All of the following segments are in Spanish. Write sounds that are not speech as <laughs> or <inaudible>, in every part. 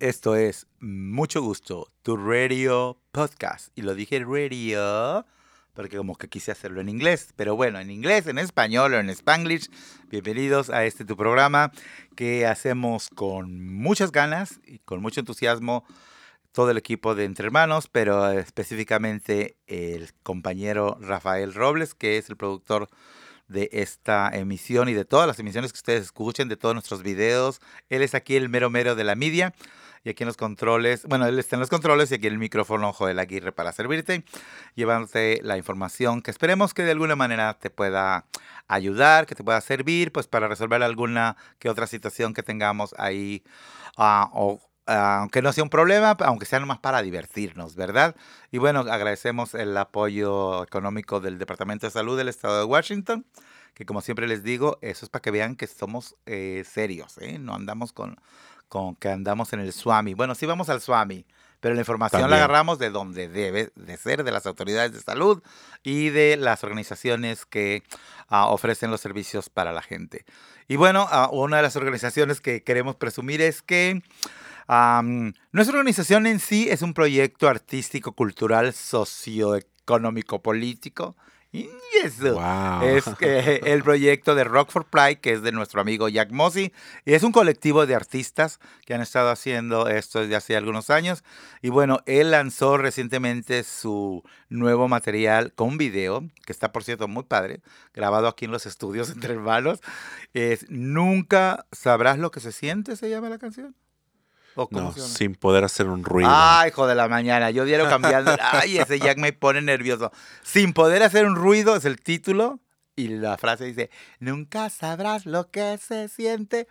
Esto es Mucho Gusto, tu radio podcast. Y lo dije radio porque como que quise hacerlo en inglés. Pero bueno, en inglés, en español o en spanglish. Bienvenidos a este tu programa que hacemos con muchas ganas y con mucho entusiasmo todo el equipo de Entre Hermanos, pero específicamente el compañero Rafael Robles, que es el productor de esta emisión y de todas las emisiones que ustedes escuchen, de todos nuestros videos. Él es aquí el mero mero de la media. Y aquí en los controles, bueno, él está en los controles y aquí el micrófono Joel Aguirre para servirte, llevándote la información que esperemos que de alguna manera te pueda ayudar, que te pueda servir, pues para resolver alguna que otra situación que tengamos ahí uh, o aunque no sea un problema, aunque sea nomás para divertirnos, ¿verdad? Y bueno, agradecemos el apoyo económico del Departamento de Salud del Estado de Washington, que como siempre les digo, eso es para que vean que somos eh, serios, ¿eh? No andamos con, con que andamos en el Swami. Bueno, sí vamos al Swami, pero la información la agarramos de donde debe de ser, de las autoridades de salud y de las organizaciones que uh, ofrecen los servicios para la gente. Y bueno, uh, una de las organizaciones que queremos presumir es que Um, nuestra organización en sí es un proyecto artístico, cultural, socioeconómico, político. Y eso wow. es el proyecto de Rock for Pride, que es de nuestro amigo Jack Mossy. Y es un colectivo de artistas que han estado haciendo esto desde hace algunos años. Y bueno, él lanzó recientemente su nuevo material con video, que está por cierto muy padre, grabado aquí en los estudios <laughs> entre hermanos. Es Nunca sabrás lo que se siente, se llama la canción no, sin poder hacer un ruido. Ay, hijo de la mañana, yo diario cambiando. <laughs> Ay, ese Jack me pone nervioso. Sin poder hacer un ruido es el título y la frase dice, nunca sabrás lo que se siente.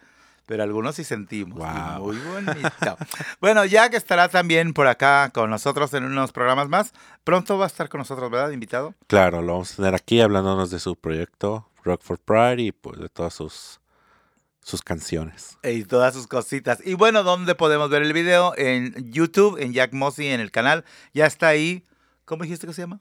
Pero algunos sí sentimos. Muy bonito. <laughs> bueno, Jack estará también por acá con nosotros en unos programas más. Pronto va a estar con nosotros, ¿verdad, invitado? Claro, lo vamos a tener aquí hablándonos de su proyecto Rock for Pride y pues de todas sus sus canciones. Y todas sus cositas. Y bueno, ¿dónde podemos ver el video? En YouTube, en Jack Mossy, en el canal. Ya está ahí. ¿Cómo dijiste que se llama?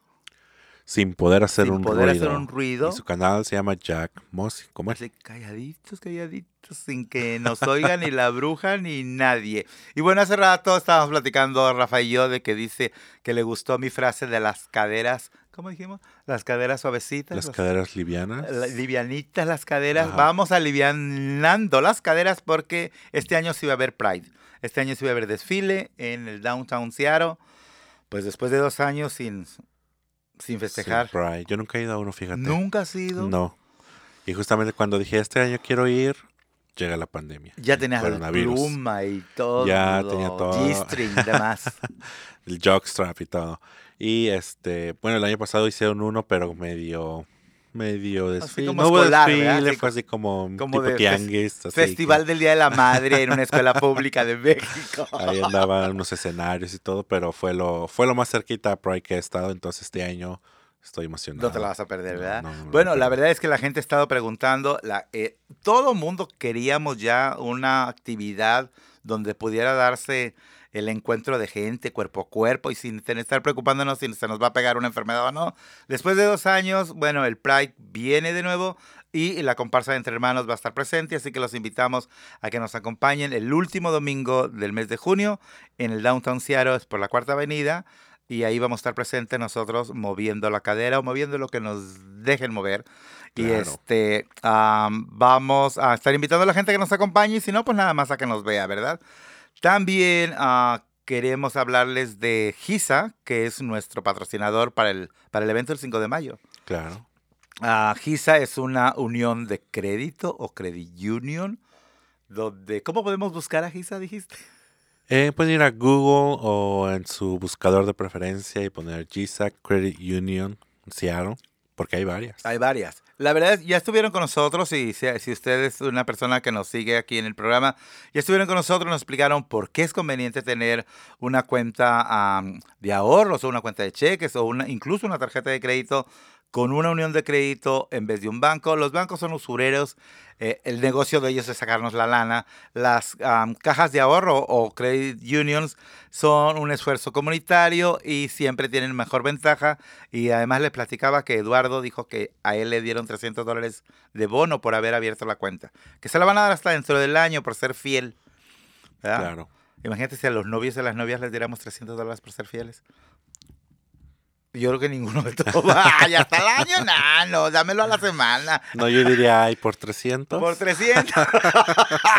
Sin poder hacer, Sin un, poder ruido. hacer un ruido. Y su canal se llama Jack Mossy. ¿Cómo es? Así, calladitos, calladitos, sin que nos oiga ni la bruja ni nadie. Y bueno, hace rato estábamos platicando Rafael y yo de que dice que le gustó mi frase de las caderas ¿cómo dijimos? Las caderas suavecitas. Las, caderas livianas. livianitas las caderas. Vamos alivianando las caderas porque este año sí va a haber Pride. Este año sí va a haber desfile en el Downtown Seattle. Pues después de dos años sin, sin festejar. Pride. Yo nunca he ido a uno, fíjate. ¿Nunca has ido? No. Y justamente cuando dije este año quiero ir, llega la pandemia. Ya tenías la pluma y todo. Ya tenía todo. G-string y demás. <laughs> el jockstrap y todo. Y este, bueno, el año pasado hicieron uno, pero medio medio desfile. no hubo desfile, fue así como, como tipo tianguis. Festival del Día de la Madre en una escuela <laughs> pública de México. Ahí andaban unos escenarios y todo, pero fue lo, fue lo más cerquita a Pride que he estado, entonces este año estoy emocionado. No te la vas a perder, ¿verdad? bueno, la verdad es que la gente ha estado preguntando, la, eh, todo mundo queríamos ya una actividad donde pudiera darse el encuentro de gente cuerpo a cuerpo y sin estar preocupándonos si se nos va a pegar una enfermedad o no. Después de dos años, bueno, el Pride viene de nuevo y la comparsa de Entre Hermanos va a estar presente, así que los invitamos a que nos acompañen el último domingo del mes de junio en el Downtown Seattle, por la Cuarta Avenida, y ahí vamos a estar presentes nosotros moviendo la cadera o moviendo lo que nos dejen mover. Y este vamos a estar invitando a la gente que nos acompañe y si no, pues nada más a que nos vea, ¿verdad? También uh, queremos hablarles de GISA, que es nuestro patrocinador para el, para el evento del 5 de mayo. Claro. Uh, GISA es una unión de crédito o credit union. Donde, ¿Cómo podemos buscar a GISA, dijiste? Eh, pueden ir a Google o en su buscador de preferencia y poner GISA Credit Union Seattle, porque hay varias. Hay varias. La verdad es, ya estuvieron con nosotros y si, si, usted es una persona que nos sigue aquí en el programa, ya estuvieron con nosotros, nos explicaron por qué es conveniente tener una cuenta de ahorros o una cuenta de cheques o una, incluso una tarjeta de crédito con una unión de crédito en vez de un banco. Los bancos son usureros, eh, el negocio de ellos es sacarnos la lana. Las cajas de ahorro o credit unions son un esfuerzo comunitario y siempre tienen mejor ventaja. Y además les platicaba que Eduardo dijo que a él le dieron 300 dólares de bono por haber abierto la cuenta. Que se la van a dar hasta dentro del año por ser fiel. Claro. Imagínate si a los novios y a las novias les diéramos 300 dólares por ser fieles. Yo creo que ninguno de todos. <laughs> ¡Ay, hasta el año! No, no, dámelo a la semana. No, yo diría, ay, por 300. Por 300. <laughs>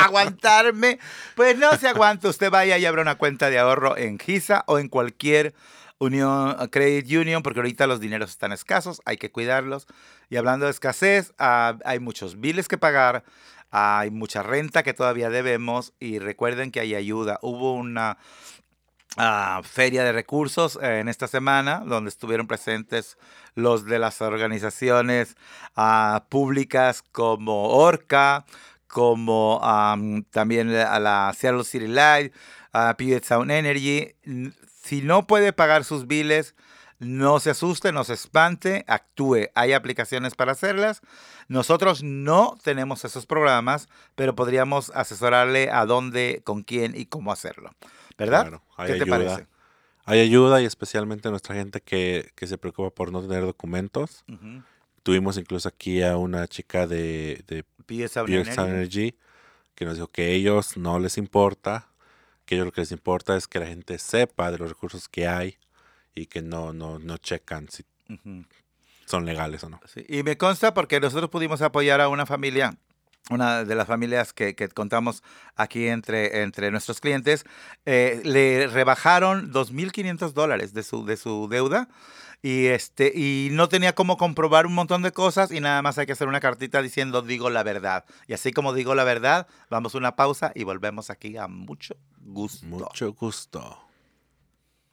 Aguantarme. Pues no se aguanta. Usted vaya y abra una cuenta de ahorro en GISA o en cualquier unión, credit union, porque ahorita los dineros están escasos, hay que cuidarlos. Y hablando de escasez, ah, hay muchos biles que pagar, hay mucha renta que todavía debemos y recuerden que hay ayuda. Hubo una ah, feria de recursos eh, en esta semana donde estuvieron presentes los de las organizaciones ah, públicas como Orca, como am, también a la Seattle City Light, a Puget Sound Energy. Si no puede pagar sus biles, no se asuste, no se espante, actúe. Hay aplicaciones para hacerlas. Nosotros no tenemos esos programas, pero podríamos asesorarle a dónde, con quién y cómo hacerlo. ¿Verdad? Claro, hay ¿Qué te ayuda. parece? Hay ayuda y especialmente nuestra gente que, que se preocupa por no tener documentos. Tuvimos incluso aquí a una chica de, de Pure Energy. Que nos dijo que a ellos no les importa, que a ellos lo que les importa es que la gente sepa de los recursos que hay y que no, no, no checan si son legales o no. Sí, Y me consta porque nosotros pudimos apoyar a una familia, una de las familias que, contamos aquí entre, entre nuestros clientes, eh, le rebajaron 2.500 dólares de su, de su deuda y, este, y no tenía cómo comprobar un montón de cosas y nada más hay que hacer una cartita diciendo digo la verdad. Y así como digo la verdad, vamos a una pausa y volvemos aquí a mucho gusto. Mucho gusto.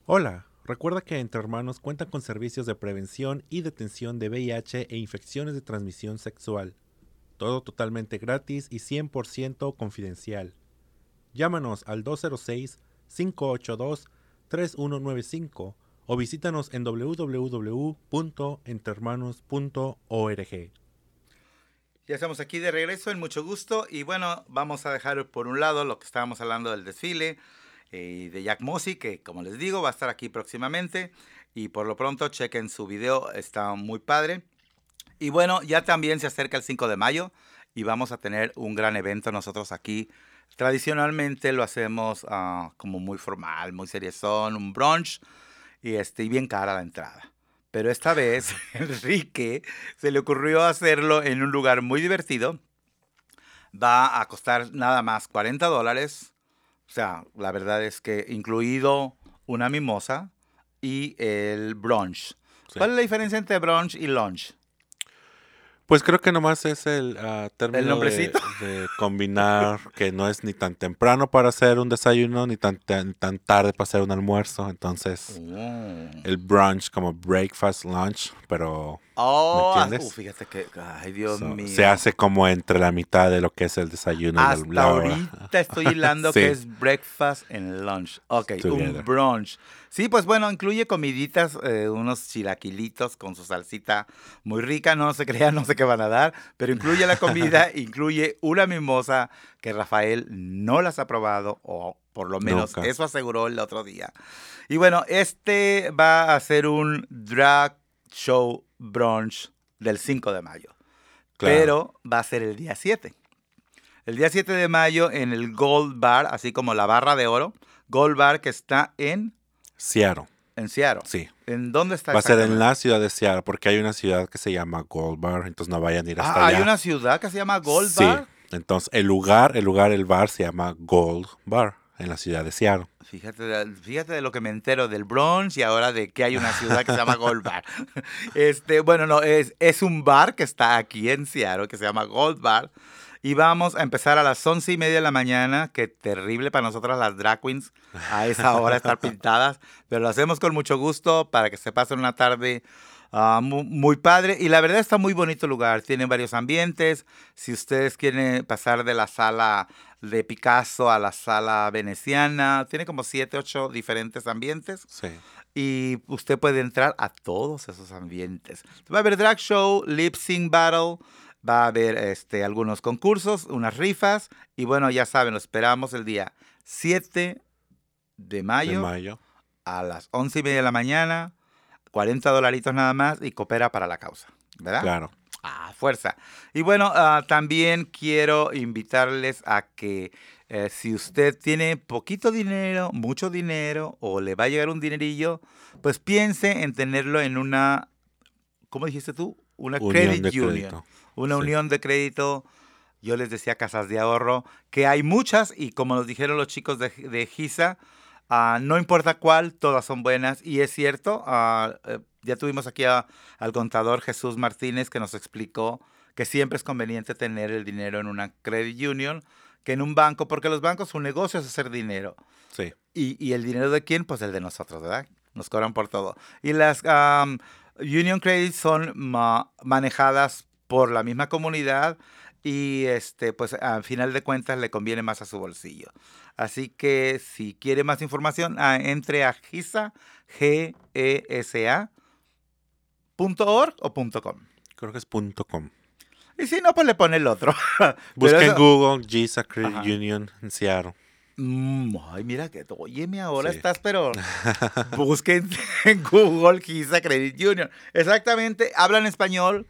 Hola, recuerda que Entre Hermanos cuenta con servicios de prevención y detención de VIH e infecciones de transmisión sexual. Todo totalmente gratis y 100% confidencial. Llámanos al 206-582-3195 o visítanos en www.entrehermanos.org. Ya estamos aquí de regreso en mucho gusto y bueno, vamos a dejar por un lado lo que estábamos hablando del desfile eh, de Jack Mossy, que como les digo va a estar aquí próximamente y por lo pronto chequen su video, está muy padre. Y bueno, ya también se acerca el 5 de mayo y vamos a tener un gran evento nosotros aquí. Tradicionalmente lo hacemos ah, como muy formal, muy seriezón, un brunch y, este, bien cara la entrada. Pero esta vez <laughs> <laughs> Enrique se le ocurrió hacerlo en un lugar muy divertido. Va a costar nada más 40 dólares. O sea, la verdad es que incluido una mimosa y el brunch. Sí. ¿Cuál es la diferencia entre brunch y lunch? Pues creo que nomás es el ah, término de- nombrecito? <laughs> De, combinar que no es ni tan temprano para hacer un desayuno ni tan, tan, tan tarde para hacer un almuerzo. Entonces, Oh. el brunch como breakfast, lunch, pero Oh, entiendes? uh, fíjate que, ay Dios so- mío. se hace como entre la mitad de lo que es el desayuno y Hasta la hora. ahorita estoy <laughs> hilando Sí. que es breakfast and lunch. Ok, un brunch. Sí, pues bueno, incluye comiditas, eh, unos chilaquilitos con su salsita muy rica. No se <laughs> crean, no sé qué van a dar, pero incluye la comida, <laughs> incluye una mimosa que Rafael no las ha probado, o por lo menos Nunca. eso aseguró el otro día. Y bueno, este va a ser un drag show brunch del 5 de mayo Claro. pero va a ser el día 7. El día 7 de mayo en el Gold Bar, así como la barra de oro, Gold Bar que está en, Seattle, en Seattle. sí. ¿En dónde está? Va a ser en la ciudad de Seattle porque hay una ciudad que se llama Gold Bar, entonces no vayan a ir hasta Ah, allá. hay una ciudad que se llama Gold sí. Bar. Entonces, el lugar, el lugar, el bar se llama Gold Bar en la ciudad de Seattle. Fíjate, de- fíjate de lo que me entero del brunch y ahora de que hay una ciudad que se llama Gold Bar. <laughs> Este, bueno, no, es, es un bar que está aquí en Seattle que se llama Gold Bar. Y vamos a empezar a las once y media de la mañana. Qué terrible para nosotras las drag queens a esa hora estar <laughs> pintadas. Pero lo hacemos con mucho gusto para que se pasen una tarde ah, mu- muy, padre. Y la verdad está muy bonito el lugar. Tiene varios ambientes. Si ustedes quieren pasar de la sala de Picasso a la sala veneciana, tiene como siete, ocho diferentes ambientes Sí. y usted puede entrar a todos esos ambientes. Va a haber drag show, lip sync battle, va a haber este, algunos concursos, unas rifas y bueno, ya saben, lo esperamos el día 7 de mayo, De mayo. a las 11 y media de la mañana, 40 dolaritos nada más y coopera para la causa, ¿verdad? Claro. Ah, fuerza. Y bueno, ah, también quiero invitarles a que Eh, si usted tiene poquito dinero, mucho dinero o le va a llegar un dinerillo, pues piense en tenerlo en una, ¿cómo dijiste tú? Una Unión credit de union. crédito. Una Sí. unión de crédito. Yo les decía casas de ahorro, que hay muchas y como nos dijeron los chicos de, de GISA, ah, no importa cuál, todas son buenas. Y es cierto, ah, eh, ya tuvimos aquí a- al contador Jesús Martínez que nos explicó que siempre es conveniente tener el dinero en una credit union que en un banco, porque los bancos su negocio es hacer dinero. Sí. ¿Y, y el dinero de quién? Pues el de nosotros, ¿verdad? Nos cobran por todo. Y las Union Credits son ma- manejadas por la misma comunidad y este, pues al final de cuentas le conviene más a su bolsillo. Así que si quiere más información, ah, entre a GISA, G E S A punto org o punto .com. Creo que es punto .com. Y si no, pues le pone el otro. <laughs> Busca en Google GISA Credit Ajá. Union en Seattle. Mm, ay, mira que, óyeme, ahora Sí. estás, pero <laughs> busquen <laughs> en Google Giza Credit Union. Exactamente, hablan español,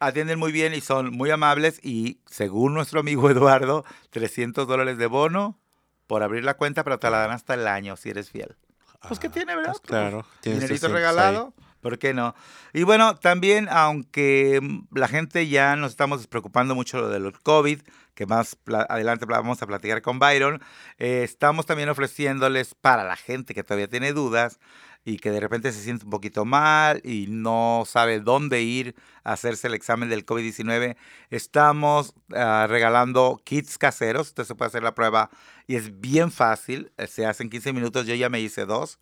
atienden muy bien y son muy amables y según nuestro amigo <laughs> Eduardo, 300 dólares de bono por abrir la cuenta, pero te la dan hasta el año si eres fiel. Pues que Ah, tiene, ¿verdad? pues claro. tienes Dinerito 300 ahí. ¿Por qué no? Y bueno, también, aunque la gente ya nos estamos preocupando mucho lo del COVID, que más adelante vamos a platicar con Byron, eh, estamos también ofreciéndoles para la gente que todavía tiene dudas y que de repente se siente un poquito mal y no sabe dónde ir a hacerse el examen del COVID-19, estamos ah, regalando kits caseros. Usted se puede hacer la prueba y es bien fácil. eh, Se hace en 15 minutos. Yo ya me hice dos.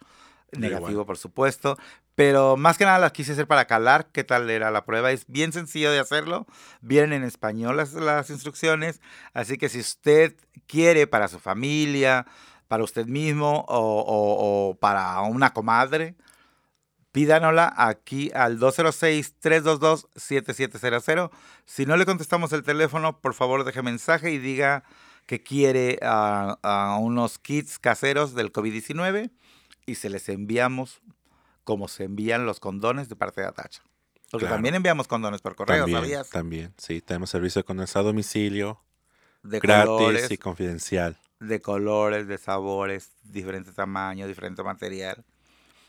Negativo, por supuesto. Pero más que nada las quise hacer para calar qué tal era la prueba. Es bien sencillo de hacerlo. Vienen en español las, las instrucciones. Así que si usted quiere para su familia, para usted mismo o, o- para una comadre, pídanosla aquí al 206-322-7700. Si no le contestamos el teléfono, por favor deje mensaje y diga que quiere ah, unos kits caseros del COVID-19 y se les enviamos como se envían los condones de parte de Atacha. Porque Claro. también enviamos condones por correo, También, ¿sabías? también. Sí, tenemos servicio de condensa a domicilio, De gratis colores, y confidencial. de colores, de sabores, diferentes tamaños, diferente material.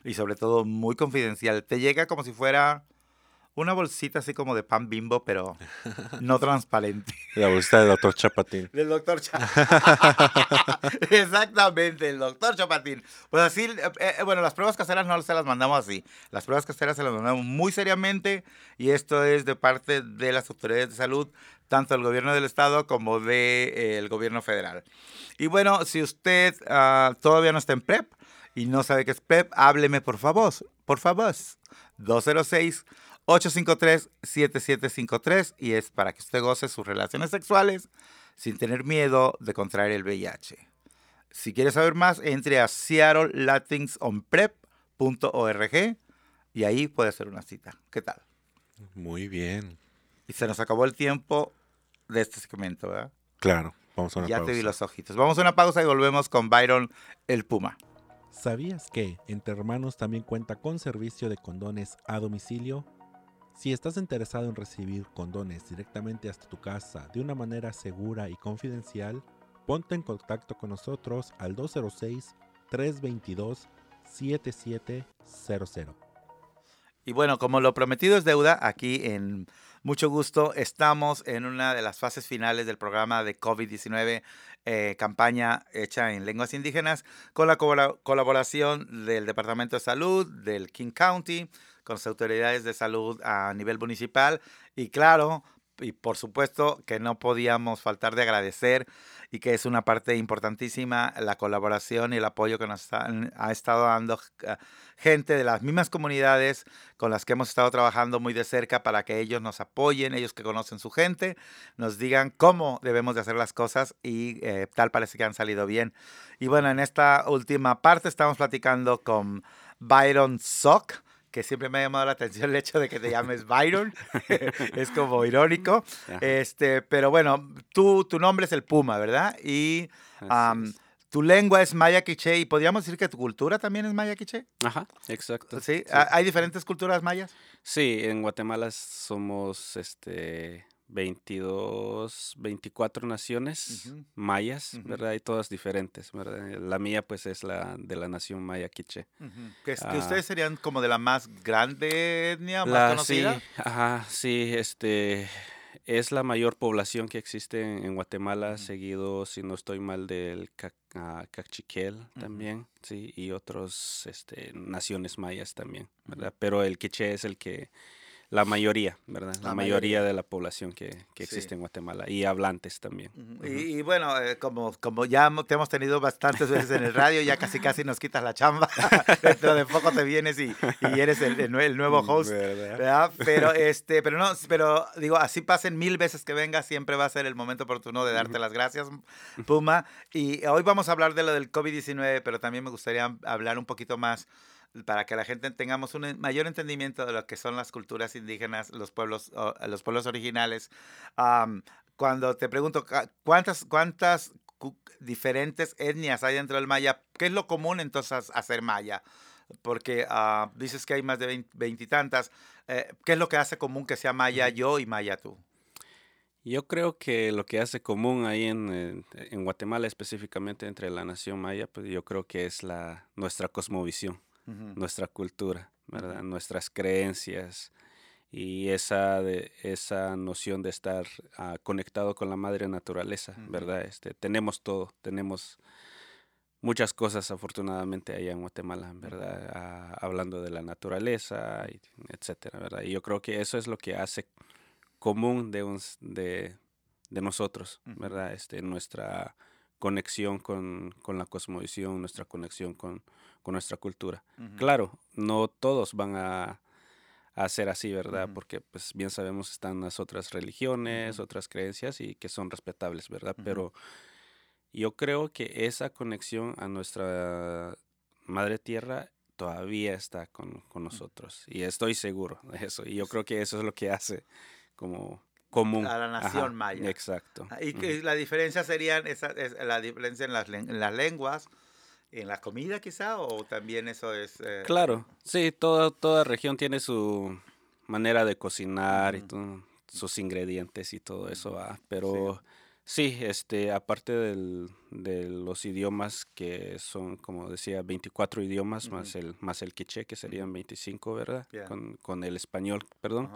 Y sobre todo muy confidencial. Te llega como si fuera una bolsita así como de pan bimbo, pero no transparente. <laughs> La bolsita del doctor Chapatín. Del doctor Chapatín. <laughs> Exactamente, el doctor Chapatín. Pues así, eh, eh, bueno, las pruebas caseras no se las mandamos así. Las pruebas caseras se las mandamos muy seriamente y esto es de parte de las autoridades de salud, tanto del gobierno del estado como del de, eh, el gobierno federal. Y bueno, si usted ah, todavía no está en PrEP y no sabe qué es PrEP, hábleme por favor, por favor. 206 853-7753 y es para que usted goce sus relaciones sexuales sin tener miedo de contraer el VIH. Si quiere saber más, entre a seattlelatinsonprep.org y ahí puede hacer una cita. ¿Qué tal? Muy bien. Y se nos acabó el tiempo de este segmento, ¿verdad? Claro. Vamos a una ya pausa. te vi los ojitos. Vamos a una pausa y volvemos con Byron el Puma. ¿Sabías que Entre Hermanos también cuenta con servicio de condones a domicilio? Si estás interesado en recibir condones directamente hasta tu casa de una manera segura y confidencial, ponte en contacto con nosotros al 206-322-7700. Y bueno, como lo prometido es deuda, aquí en mucho gusto estamos en una de las fases finales del programa de COVID-19, eh, campaña hecha en lenguas indígenas, con la colabora- colaboración del Departamento de Salud, del King County, con las autoridades de salud a nivel municipal y claro, y por supuesto que no podíamos faltar de agradecer y que es una parte importantísima la colaboración y el apoyo que nos han- ha estado dando eh, gente de las mismas comunidades con las que hemos estado trabajando muy de cerca para que ellos nos apoyen, ellos que conocen su gente, nos digan cómo debemos de hacer las cosas y eh, tal parece que han salido bien. Y bueno, en esta última parte estamos platicando con Byron Sock que siempre me ha llamado la atención el hecho de que te llames <laughs> Byron, <laughs> es como irónico, Ajá, este, pero bueno, tú, tu nombre es el Puma, ¿verdad? Y tu lengua es maya quiché y podríamos decir que tu cultura también es maya quiché. Ajá, exacto. ¿Sí? ¿Ha- ¿Hay diferentes culturas mayas? Sí, en Guatemala somos este 22, 24 naciones mayas. ¿verdad? Y todas diferentes, ¿verdad? La mía pues es la de la nación maya quiché. Ujú. que, Ah. ustedes serían como de la más grande etnia, más La, sí, conocida. ajá, sí, este es la mayor población que existe en, en Guatemala, seguido, si no estoy mal, del ah, Cachiquel también, sí, y otros este, naciones mayas también, ¿verdad? Pero el quiché es el que, la mayoría, ¿verdad? La, La mayoría, mayoría. de la población que, que Sí. existe en Guatemala, y hablantes también. Ujú. Ujú. Y, y bueno, eh, como, como ya te hemos tenido bastantes veces en el radio, ya casi casi nos quitas la chamba. <laughs> Dentro de poco te vienes y, y eres el, el nue- el nuevo host. ¿Verdad? ¿verdad? Pero <laughs> este, pero no, pero digo, así pasen mil veces que venga, siempre va a ser el momento oportuno de darte las gracias, Puma. Y hoy vamos a hablar de lo del COVID-19, pero también me gustaría hablar un poquito más para que la gente tengamos un mayor entendimiento de lo que son las culturas indígenas, los pueblos, los pueblos originales. Am, cuando te pregunto cuántas, cuántas cu- diferentes etnias hay dentro del maya, ¿qué es lo común entonces hacer maya? Porque ah, dices que hay más de veintitantas. Eh, ¿Qué es lo que hace común que sea maya yo y maya tú? Yo creo que lo que hace común ahí en, eh, en Guatemala, específicamente entre la nación maya, pues yo creo que es la, nuestra cosmovisión. Nuestra cultura, ¿verdad? Nuestras creencias y esa, de, esa noción de estar ah, conectado con la madre naturaleza. ¿verdad? Este, tenemos todo, tenemos muchas cosas afortunadamente allá en Guatemala, ¿verdad? Ah, hablando de la naturaleza, y etcétera, ¿verdad? Y yo creo que eso es lo que hace común de, de, de nosotros. ¿verdad? Este, nuestra conexión con, con la cosmovisión, nuestra conexión con, con nuestra cultura. Claro, no todos van a, a ser así, ¿verdad? Porque pues bien sabemos están las otras religiones, otras creencias y que son respetables, ¿verdad? Pero yo creo que esa conexión a nuestra madre tierra todavía está con, con nosotros y estoy seguro de eso y yo creo que eso es lo que hace como común A la nación Ajá, maya. exacto Ah, Y que la diferencia serían esa, es la diferencia en las, en las lenguas, en la comida quizá, o también eso es... eh, Claro, sí, toda, toda región tiene su manera de cocinar y todo, sus ingredientes y todo eso, ¿va? pero sí, este, aparte del- de los idiomas que son, como decía, 24 idiomas más el más el quiché, que serían 25, ¿verdad? Con, con el español, perdón.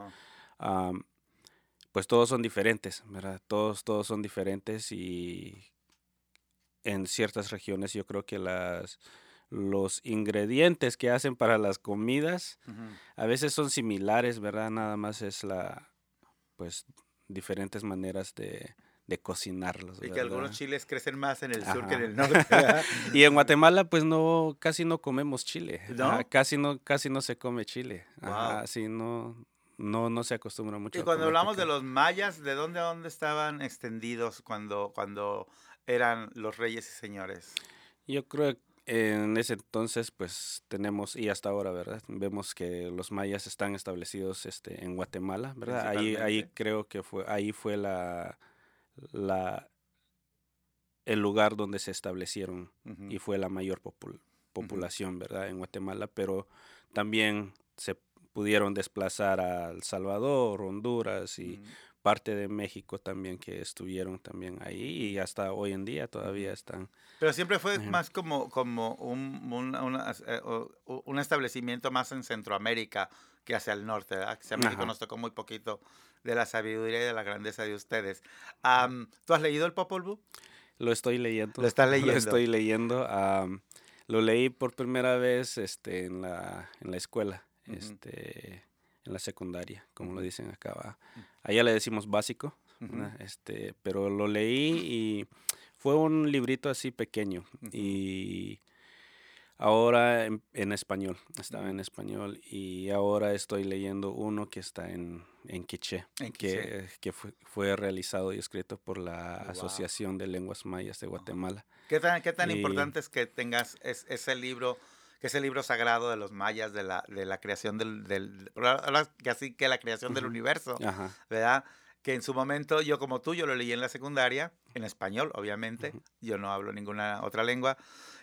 Pues todos son diferentes, ¿verdad? Todos, todos son diferentes y en ciertas regiones yo creo que las los ingredientes que hacen para las comidas a veces son similares, ¿verdad? Nada más es la pues diferentes maneras de, de cocinarlos. Y que algunos chiles crecen más en el sur que en Ajá. el norte. <laughs> <laughs> Y en Guatemala pues no casi no comemos chile. ¿No? Ajá, casi no casi no se come chile. Ajá, Wow. sí, no no no se acostumbra mucho. y cuando hablamos de los mayas, ¿de dónde a dónde estaban extendidos cuando, cuando eran los reyes y señores? Yo creo que en ese entonces, pues tenemos, y hasta ahora, ¿verdad? Vemos que los mayas están establecidos este, en Guatemala, ¿verdad? Ahí, ahí creo que fue, ahí fue la, la, el lugar donde se establecieron y fue la mayor popul- población, ¿verdad? En Guatemala, pero también se pudieron desplazar a El Salvador, Honduras y. parte de México también que estuvieron también ahí y hasta hoy en día todavía están. Pero siempre fue más como, como un, un, una- eh, un establecimiento más en Centroamérica que hacia el norte, ¿verdad? Hacia México Ajá. nos tocó muy poquito de la sabiduría y de la grandeza de ustedes. Am, ¿Tú has leído el Popol Vuh? Lo estoy leyendo. Lo estás <laughs> leyendo. Lo estoy leyendo. am, lo leí por primera vez este, en, la, en la escuela, Ujú. este, en la secundaria, como lo dicen acá. ¿va? Allá le decimos básico, este, pero lo leí y fue un librito así pequeño. Y ahora en, en español, estaba en español y ahora estoy leyendo uno que está en, en quiché, En que, que fue, fue realizado y escrito por la Wow. Asociación de Lenguas Mayas de Guatemala. ¿Qué tan, qué tan Y- importante es que tengas es- ese libro, que ese libro sagrado de los mayas, de la, de la creación del, del así que la creación del universo, Ajá. ¿verdad? Que en su momento, yo como tú, yo lo leí en la secundaria, en español, obviamente, yo no hablo ninguna otra lengua,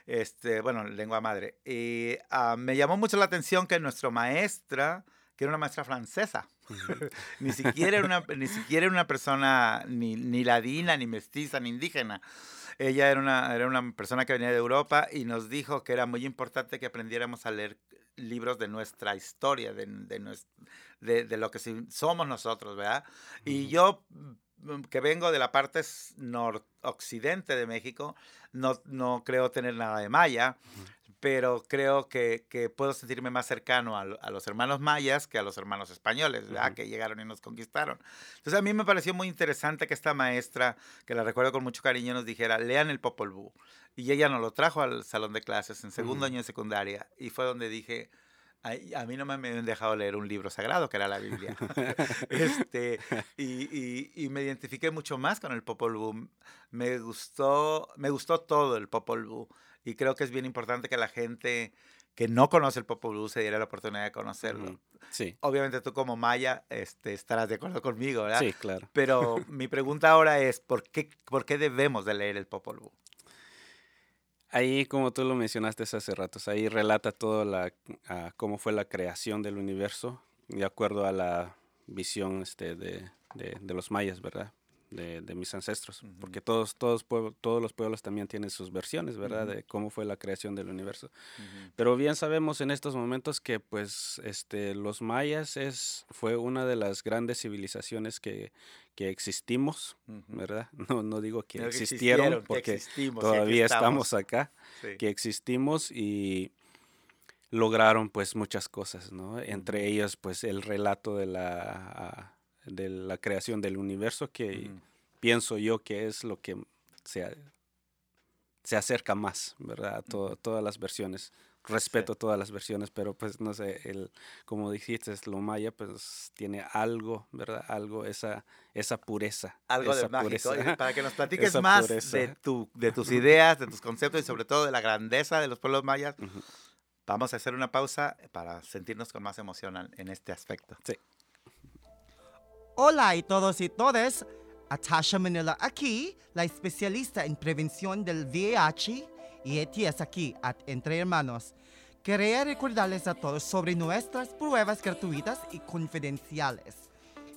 este, bueno, lengua madre. Y ah, me llamó mucho la atención que nuestra maestra, que era una maestra francesa. <laughs> ni, siquiera era una, ni siquiera era una persona ni, ni ladina, ni mestiza, ni indígena. Ella era una, era una persona que venía de Europa y nos dijo que era muy importante que aprendiéramos a leer libros de nuestra historia, de, de, de, de lo que somos nosotros, ¿verdad? Y yo mm, que vengo de la parte noroccidente de México, no, no creo tener nada de maya, pero creo que, que, puedo sentirme más cercano a, a, los hermanos mayas que a los hermanos españoles, ¿verdad? que llegaron y nos conquistaron. Entonces a mí me pareció muy interesante que esta maestra, que la recuerdo con mucho cariño, nos dijera, lean el Popol Vuh. Y ella nos lo trajo al salón de clases en segundo año de secundaria y fue donde dije, a mí no me habían dejado leer un libro sagrado, que era la Biblia. <laughs> este, y, y, y, me identifiqué mucho más con el Popol Vuh. Me gustó, me gustó todo el Popol Vuh. Y creo que es bien importante que la gente que no conoce el Popol Vuh se diera la oportunidad de conocerlo. Sí. Obviamente tú como maya este, estarás de acuerdo conmigo, ¿verdad? Sí, claro. Pero <laughs> mi pregunta ahora es, ¿por qué, ¿por qué debemos de leer el Popol Vuh? Ahí, como tú lo mencionaste hace ratos, ahí relata todo la, uh, cómo fue la creación del universo, de acuerdo a la visión este, de, de, de los mayas, ¿verdad? De, de mis ancestros, uh -huh. porque todos, todos, todos los pueblos también tienen sus versiones, ¿verdad? Uh -huh. De cómo fue la creación del universo. Uh -huh. Pero bien sabemos en estos momentos que pues este, los mayas es, fue una de las grandes civilizaciones que, que existimos, ¿verdad? <laughs> No, no digo que, no, existieron, existieron, porque que todavía estamos. estamos acá, Sí. que existimos y lograron pues muchas cosas, ¿no? Entre ellas pues el relato de la de la creación del universo que pienso yo que es lo que se, se acerca más, ¿verdad? A todas las versiones. Respeto todas las versiones, pero pues no sé, el, como dijiste, es lo maya pues tiene algo, ¿verdad? Algo, esa, esa pureza. Algo esa de mágico. pureza. Para que nos <laughs> platiques Esa más pureza. de, tu, de tus <laughs> ideas, de tus conceptos y sobre todo de la grandeza de los pueblos mayas, vamos a hacer una pausa para sentirnos con más emoción en este aspecto. Hola y todos y todas, Atasha Manila aquí, la especialista en prevención del VIH y ETS aquí at Entre Hermanos. Quería recordarles a todos sobre nuestras pruebas gratuitas y confidenciales.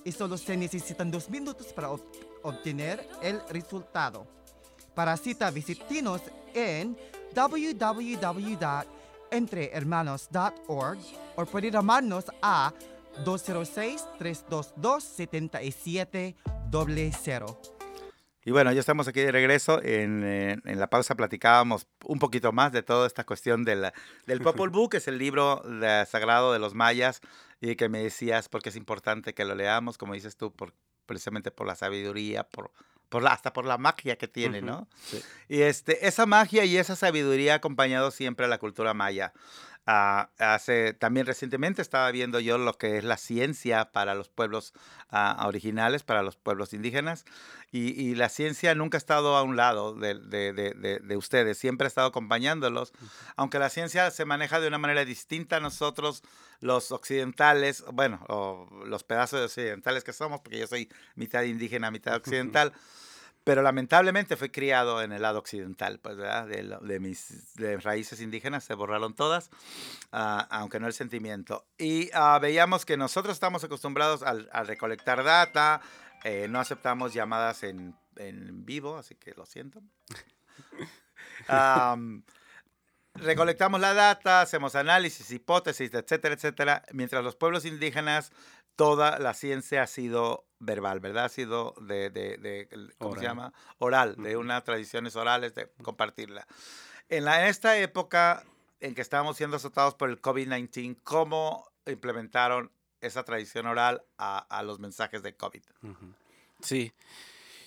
Y solo se necesitan dos minutos para ob- obtener el resultado. Para cita, visítenos en www.entrehermanos.org o puede llamarnos a 206-322-7700. Y bueno, ya estamos aquí de regreso. En, eh, en la pausa platicábamos un poquito más de toda esta cuestión de la- del Popol Vuh, que es el libro de- sagrado de los mayas, y que me decías porque es importante que lo leamos, como dices tú, por, precisamente por la sabiduría, por, por la, hasta por la magia que tiene, Ujú, ¿no? sí. Y este, esa magia y esa sabiduría ha acompañado siempre a la cultura maya. Ah, hace, también recientemente estaba viendo yo lo que es la ciencia para los pueblos ah, originales, para los pueblos indígenas, y, y la ciencia nunca ha estado a un lado de, de- de- de- de ustedes, siempre ha estado acompañándolos, aunque la ciencia se maneja de una manera distinta a nosotros, los occidentales, bueno, o los pedazos de occidentales que somos, porque yo soy mitad indígena, mitad <laughs> occidental, pero lamentablemente fui criado en el lado occidental, pues, ¿verdad? De, mis de raíces indígenas se borraron todas, ah, aunque no el sentimiento. Y ah, veíamos que nosotros estamos acostumbrados a, recolectar data, eh, no aceptamos llamadas en, en vivo, así que lo siento. <laughs> Am, recolectamos la data, hacemos análisis, hipótesis, etcétera, etcétera, mientras los pueblos indígenas, toda la ciencia ha sido verbal, ¿verdad? Ha sido de, de- de- ¿cómo se llama? Oral, de unas tradiciones orales, de compartirla. En, la, en esta época en que estábamos siendo azotados por el COVID-19, ¿cómo implementaron esa tradición oral a, a los mensajes de COVID? Sí,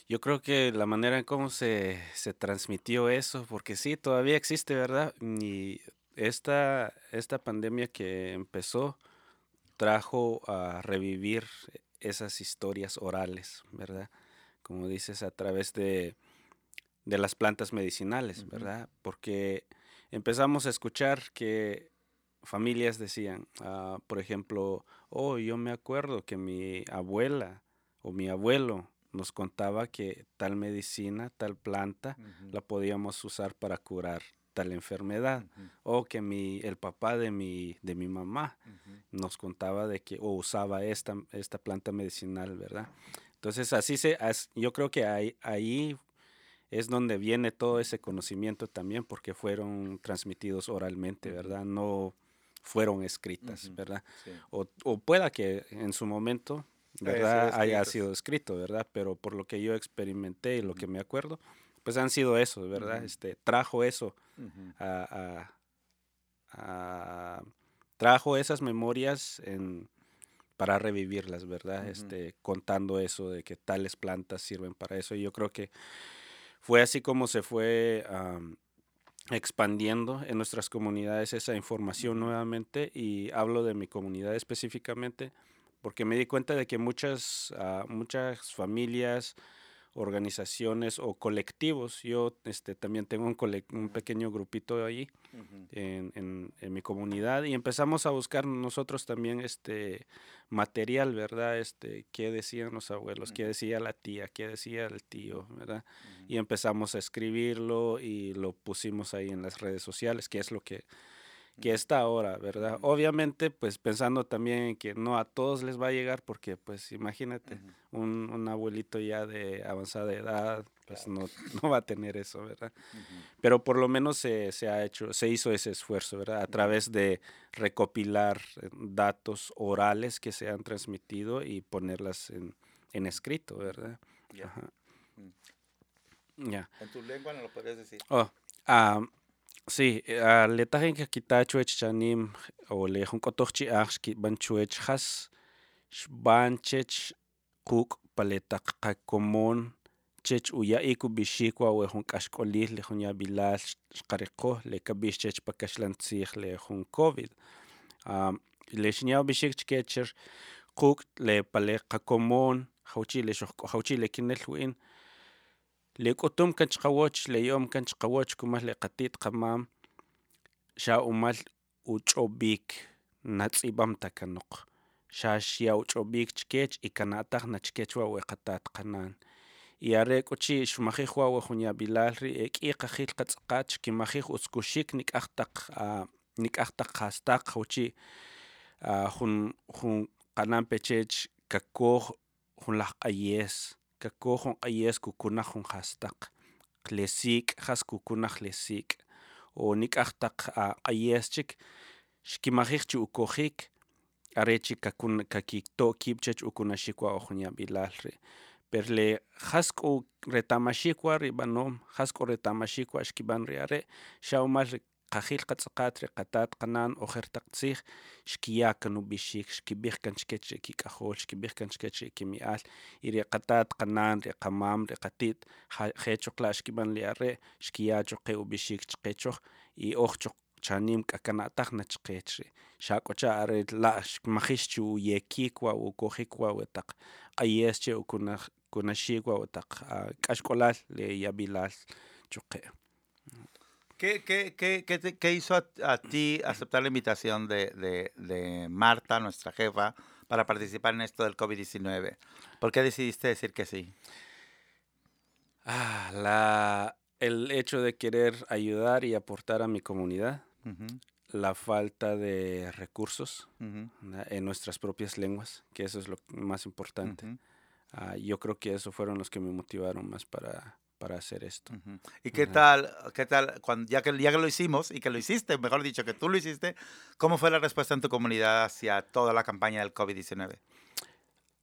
yo creo que la manera en cómo se, se transmitió eso, porque sí, todavía existe, ¿verdad? Y esta, esta pandemia que empezó trajo a revivir esas historias orales, ¿verdad? Como dices, a través de, de las plantas medicinales. ¿verdad? Porque empezamos a escuchar que familias decían, ah, por ejemplo, oh, yo me acuerdo que mi abuela o mi abuelo nos contaba que tal medicina, tal planta, la podíamos usar para curar tal enfermedad. O que mi, el papá de mi, de mi mamá nos contaba de que o usaba esta, esta planta medicinal, ¿verdad? Entonces, así se, yo creo que ahí, ahí es donde viene todo ese conocimiento también, porque fueron transmitidos oralmente, ¿verdad? No fueron escritas, ¿verdad? O, o, pueda que en su momento, ¿verdad? Haya sido escrito, ¿verdad? Pero por lo que yo experimenté y lo que me acuerdo, pues han sido eso, ¿verdad? este, trajo eso a, a, trajo esas memorias en, para revivirlas, ¿verdad? este, contando eso de que tales plantas sirven para eso. Y yo creo que fue así como se fue expandiendo en nuestras comunidades esa información nuevamente. Y hablo de mi comunidad específicamente porque me di cuenta de que muchas, uh, muchas familias, organizaciones o colectivos. Yo este, también tengo un, un pequeño grupito ahí en, en, en, mi comunidad y empezamos a buscar nosotros también este material, ¿verdad? Este, qué decían los abuelos, qué decía la tía, qué decía el tío, ¿verdad? Y empezamos a escribirlo y lo pusimos ahí en las redes sociales, que es lo que que está ahora, ¿verdad? Obviamente, pues pensando también en que no a todos les va a llegar, porque pues imagínate, un, un, abuelito ya de avanzada edad, pues no, <laughs> no va a tener eso, ¿verdad? Pero por lo menos se, se, ha hecho, se hizo ese esfuerzo, ¿verdad? A través de recopilar eh, datos orales que se han transmitido y ponerlas en, en escrito, ¿verdad? Ya. Yeah. ¿En tu lengua no lo podrías decir? Oh, um, Sí, uh, le tajen que kita chuech chanim o le jun kotochi ach ki ban chuech has banchech kuk paletak qakomon chech uya iku bishikwa we jun kashkolil le jun ya bilal qariqo le kabish chech pakashlantzij le jun covid. Um, le shnya bishik chkecher kuk le pale qakomon hawchi le shoq hawchi le kinel win ليكوتوم كانش قواتش ليوم كانش قواتش كمال لقتيت قمام شا أمال وچوبيك نتصيبام تكنق شاش يا وچوبيك چكيچ إكناتاق نچكيچوا وقتات قنان ياريك وچي شمخيخ وا وخنيا بلالري إك إيقا خيل قتسقاتش كمخيخ وسكوشيك نيك أختق آه نيك أختق خاستاق وچي آه خن خن قنان بچيچ ككوخ خن kakojun q'ayes kukunajun qas taq qlesiik' qas o nik'aj taq q'ayes chik xkimajij are'chi kakikto' kiib' chech ukunaxik wa uj yab'ilaal ri' per li qas k'o retamaxik wa qahil qatsaqatri qatat qanan ojertaq tzij xkiyakan ubixik xkibijkan xketxi kikajol xkibijkan xketxi kimial iri qatat qanan ri qamam ri qatit jechoqla xkiman liarre xkiyachoqe ubixik chqechoj y ojchoq chanim kakanataj nachqechri xakocha are la xmajixchi uyekikwa ukojikwa wetaq qayesche ukunaj kunashikwa wetaq k'axk'olal le yabilal choqe ¿Qué, qué, qué, qué, te, qué hizo a, a, ti aceptar la invitación de, de, de, Marta, nuestra jefa, para participar en esto del COVID-19? ¿Por qué decidiste decir que sí? Ah, la, el hecho de querer ayudar y aportar a mi comunidad, uh -huh. la falta de recursos uh -huh. en nuestras propias lenguas, que eso es lo más importante. Uh -huh. uh, yo creo que eso fueron los que me motivaron más para, para hacer esto. Uh -huh. ¿Y qué tal, qué tal, cuando, ya, que, ya que lo hicimos y que lo hiciste, mejor dicho, que tú lo hiciste, cómo fue la respuesta en tu comunidad hacia toda la campaña del COVID-19?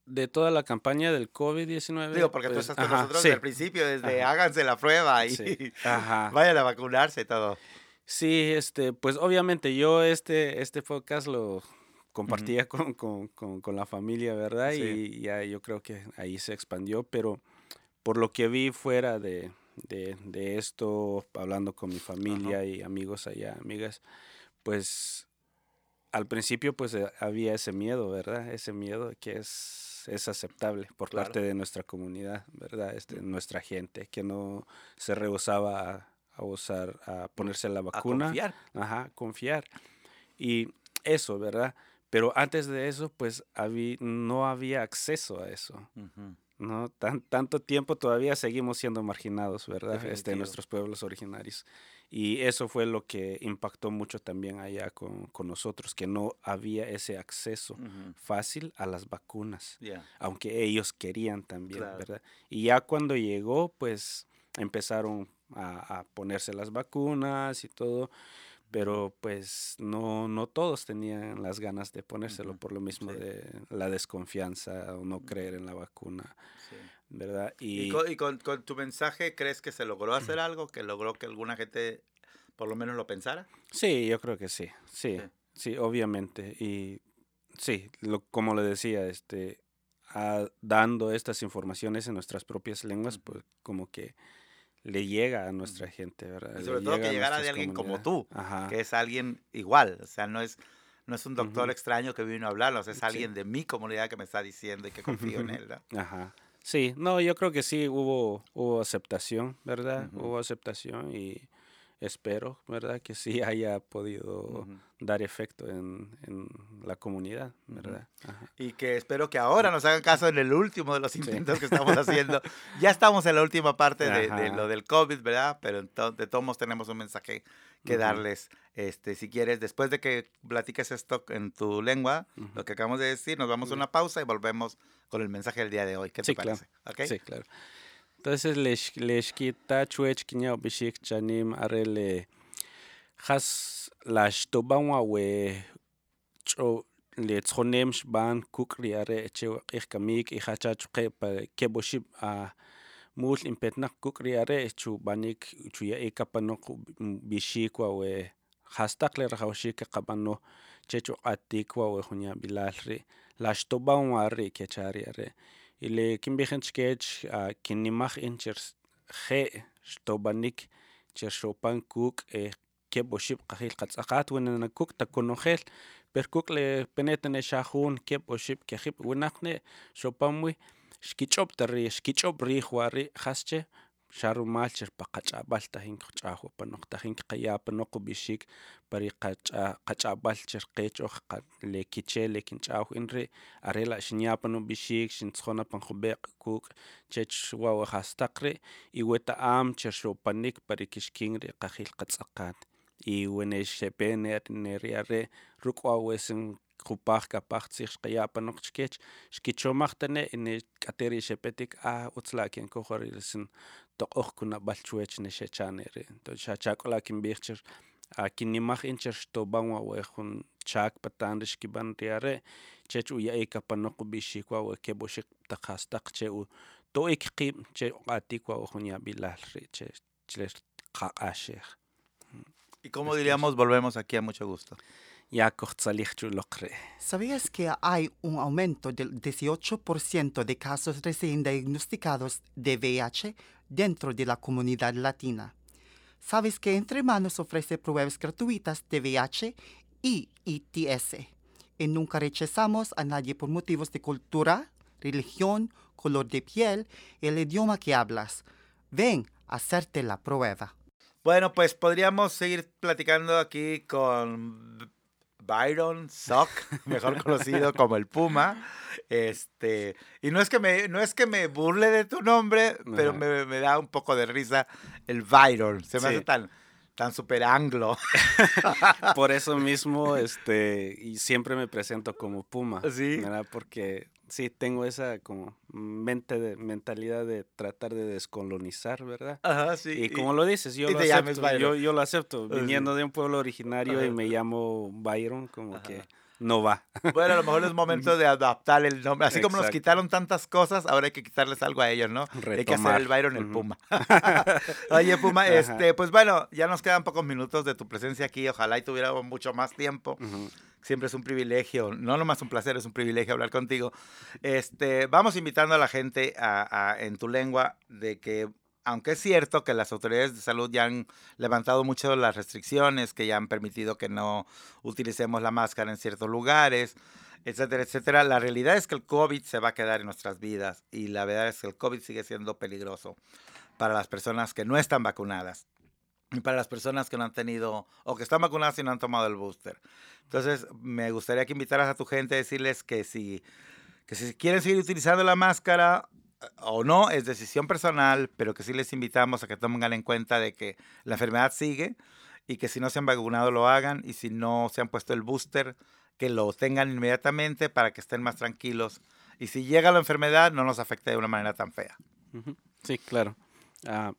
De toda la campaña del COVID-19. Digo, porque pues, tú estás con ajá, nosotros sí. desde el principio, desde ajá. háganse la prueba y sí. <laughs> vayan a vacunarse y todo. Sí, este, pues obviamente yo este, este podcast lo compartía uh <laughs> -huh. con, con, con, con, la familia, ¿verdad? Sí. Y ya yo creo que ahí se expandió, pero por lo que vi fuera de, de, de esto, hablando con mi familia Ajá. y amigos allá, amigas, pues al principio pues eh, había ese miedo, ¿verdad? Ese miedo que es, es aceptable por claro. parte de nuestra comunidad, ¿verdad? Este, nuestra gente, que no se rehusaba a, a usar, a ponerse la vacuna. A confiar. Ajá, confiar. Y eso, ¿verdad? Pero antes de eso, pues no había acceso a eso. Uh -huh. ¿No? Tan, tanto tiempo todavía seguimos siendo marginados, ¿verdad? Este, nuestros pueblos originarios. Y eso fue lo que impactó mucho también allá con, con nosotros, que no había ese acceso fácil a las vacunas, aunque ellos querían también, Claro. ¿verdad? Y ya cuando llegó, pues empezaron a, a ponerse las vacunas y todo, pero pues no, no todos tenían las ganas de ponérselo por lo mismo sí. de la desconfianza o no creer en la vacuna, Sí. ¿verdad? ¿Y, Y, con, y con- con tu mensaje crees que se logró hacer algo? ¿Que logró que alguna gente por lo menos lo pensara? sí, yo creo que sí, sí, Sí. sí, obviamente. Y sí, lo, como le decía, este, a- dando estas informaciones en nuestras propias lenguas, pues como que le llega a nuestra gente, ¿verdad? Y Le sobre todo que llegara de alguien como tú, Ajá. que es alguien igual, o sea, no es, no es un doctor extraño que vino a hablarnos, es Sí. alguien de mi comunidad que me está diciendo y que confío en él, ¿no? <laughs> Ajá. Sí, no, yo creo que sí hubo, hubo aceptación, ¿verdad? Hubo aceptación y espero, ¿verdad? Que sí haya podido. Dar efecto en, en la comunidad. ¿verdad? Ajá. Y que espero que ahora nos hagan caso en el último de los intentos que estamos haciendo. <laughs> Ya estamos en la última parte de, de lo del COVID, ¿verdad? Pero de todos tenemos un mensaje que darles. Este, si quieres, después de que platiques esto en tu lengua, lo que acabamos de decir, nos vamos a una pausa y volvemos con el mensaje del día de hoy. ¿Qué te Sí, claro. parece? ¿Ok? Sí, claro. Entonces, les les quita chuech chanim arele Jaz la xtob'an wa we ch'o le tzjoneem xb'aan kuk' ri are' chemo q'iij kamiik y jachach wqe keb'oxib' a muul inpetnaq kuk' ri are' chu b'anik chu ya'eek apanoq b'ixiik wa we jaz taq le rajawxiik qaqab'anoj chech waq'atiik wa we jun ya'b'ilaal ri' la xtob'an wa are' kechá ri are' y le kinb'ij chkeech a kinnimaj re'je' xtob'anik chi rxo'pan kuk' kebo ship qahil qatzaqat wena kuk takunojel perkukle penetene shajun kebo ship kejip wenaqne xopamwi xkich'op tarri xkich'op riij wa ri jasche xarumal xirpaqach'abal tajin qch'aj wapanoj tajin qeyapanoj qub'ixik pari qach'abal xirqech'oj lekiche lekinch'aj win ri arela' xinyapan ub'ixik xintzjon apan jub'eq kuk' chech wawa jastaq ri y weta am chirxopanik pari kixkin ri qajil qatz'aqat i UNSCP neriare ruqwawesen qupaq kapartsir qiapanoqchkech xkichomartane ine kateri xepetik a utzlaken kojoririsen toqorkuna balchuech nexechanere to xachakolakin bircher akin nimaj incher xtobanwa wejun chak patan xkiban riare chech uya ekapanoqu bixikwa wekeboxiq taqastaqche u to'ik qim che qatikwa ujun yabilalri che chler qaqaxej Y como diríamos, volvemos aquí a mucho gusto. ya ¿Sabías que hay un aumento del 18% de casos recién diagnosticados de VIH dentro de la comunidad latina? ¿Sabes que Entre Manos ofrece pruebas gratuitas de VIH y ITS? Y nunca rechazamos a nadie por motivos de cultura, religión, color de piel y el idioma que hablas. Ven a hacerte la prueba. Bueno, pues podríamos seguir platicando aquí con Byron Sock, <laughs> mejor conocido como el Puma. Este, y no es que me, no es que me burle de tu nombre, pero me, me da un poco de risa el Byron. Se me Sí. hace tan, tan super anglo. por eso mismo este y siempre me presento como Puma <laughs> Sí. ¿verdad? porque sí tengo esa como mente de mentalidad de tratar de descolonizar verdad Ajá, sí. y como lo dices yo lo acepto yo, yo lo acepto viniendo de un pueblo originario y me llamo Byron como Ajá. que no va Bueno, a lo mejor es momento de adaptar el nombre. Así como nos quitaron tantas cosas, ahora hay que quitarles algo a ellos, ¿no? Hay que hacer el Byron el. Puma. <laughs> <laughs> Oye, Puma, Ajá. este, pues bueno, ya nos quedan pocos minutos de tu presencia aquí. Ojalá y tuviéramos mucho más tiempo. Siempre es un privilegio, no nomás un placer, es un privilegio hablar contigo. Este, vamos invitando a la gente a, a- en tu lengua de que, aunque es cierto que las autoridades de salud ya han levantado mucho las restricciones, que ya han permitido que no utilicemos la máscara en ciertos lugares, etcétera, etcétera, la realidad es que el COVID se va a quedar en nuestras vidas y la verdad es que el COVID sigue siendo peligroso para las personas que no están vacunadas y para las personas que no han tenido o que están vacunadas y no han tomado el booster. Entonces, me gustaría que invitaras a tu gente a decirles que si, que si quieren seguir utilizando la máscara, o no, es decisión personal, pero que sí les invitamos a que tomen en cuenta de que la enfermedad sigue y que si no se han vacunado lo hagan y si no se han puesto el booster, que lo tengan inmediatamente para que estén más tranquilos. Y si llega la enfermedad, no nos afecte de una manera tan fea. Sí, claro. Ah,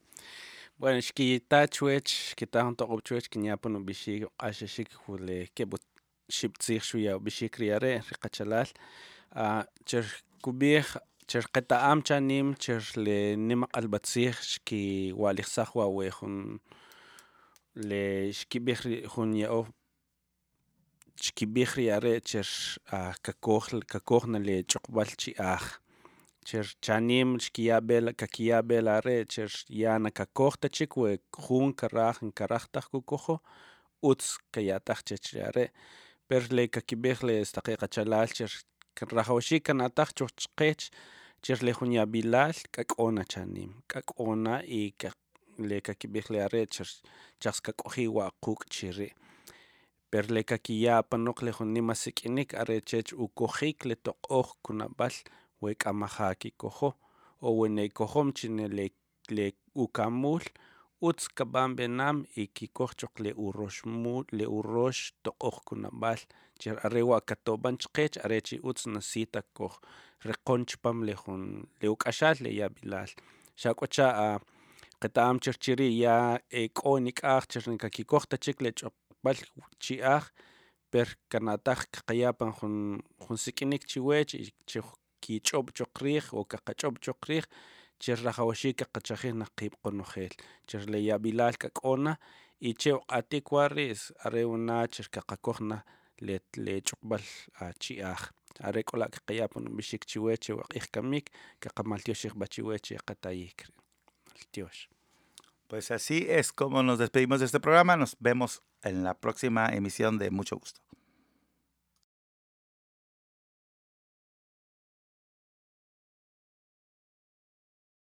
bueno, xkita chwech, kita hon toqob chwech kinyapon u bishik ashashik hule kebut shibtzih shuya bishik riare riqachalal. Ah, cher chirqeta amchanim chir le nima qalb'atzij xki wa'lejsaj wawe jun le xkib'ij ri jun ya'oj xkib'ij ri are' chir kakoj kakojna le ch'uqb'al chi aj chir chanim xkya' b'el kakya' b'el are' chir ya nakakoj tachik wu jun karaj nkaraj taj kukojo utz kaya'taj chech ri are' per le kakib'ij le taqee' qachalaal chir rajawxiik kanataj chuj chqeech cher le jun yab'ilal k'ak'ona chanim. K'ak'ona y ka le kakib'ej le are' cher chaq skak'ojij wa quuk' chiri' per le kakiya' panoq le jun nima sik'imik are' chech ukojik le toq'oj kunab'al we k'amajaa kikojoj o we ne kojom chine le le ukamul utz kab'an b'enaam y kikoj choq le uroxmul le urox toq'oj kunab'al. Cher are' wa katob'an chqech are' chi utz nasita koj reqon chpam le jun le uk'axal le yab'ilal xa k'o cha' a qeta am cher chiri' ya e k'o nik'aj cher kakikojtachik le ch'oqb'al chi'aj per kana'taj qaya' pan jun jun sik'imik chiwech y chi kich'ob' choq riij o qaqach'ob' choq riij cher rajawxiik qaqchajij naj qiib' qonojeel cher le yab'ilal k'ak'ona y che wq'atik wa ri' are' wana' le le ch'oqb'al chi'aj Pues así es como nos despedimos de este programa. Nos vemos en la próxima emisión de Mucho Gusto.